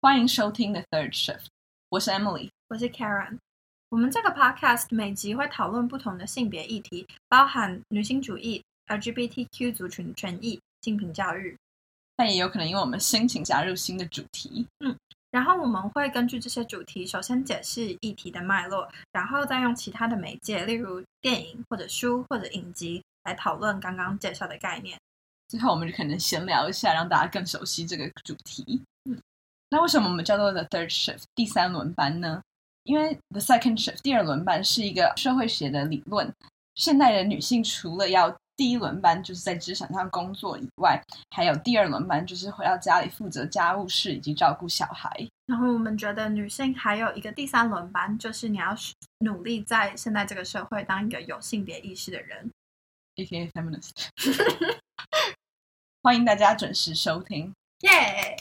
欢迎收听 The Third Shift，我是 Emily，我是 Karen。我们这个 Podcast 每集会讨论不同的性别议题，包含女性主义、LGBTQ 族群权益、性平教育，但也有可能因为我们心情加入新的主题。嗯，然后我们会根据这些主题，首先解释议题的脉络，然后再用其他的媒介，例如电影或者书或者影集来讨论刚刚介绍的概念。最后，我们就可能闲聊一下，让大家更熟悉这个主题。那为什么我们叫做 The Third Shift 第三轮班呢？因为 The Second Shift 第二轮班是一个社会学的理论。现代的女性除了要第一轮班，就是在职场上工作以外，还有第二轮班，就是回到家里负责家务事以及照顾小孩。然后我们觉得女性还有一个第三轮班，就是你要努力在现在这个社会当一个有性别意识的人，A.K.A. Feminist。欢迎大家准时收听，耶！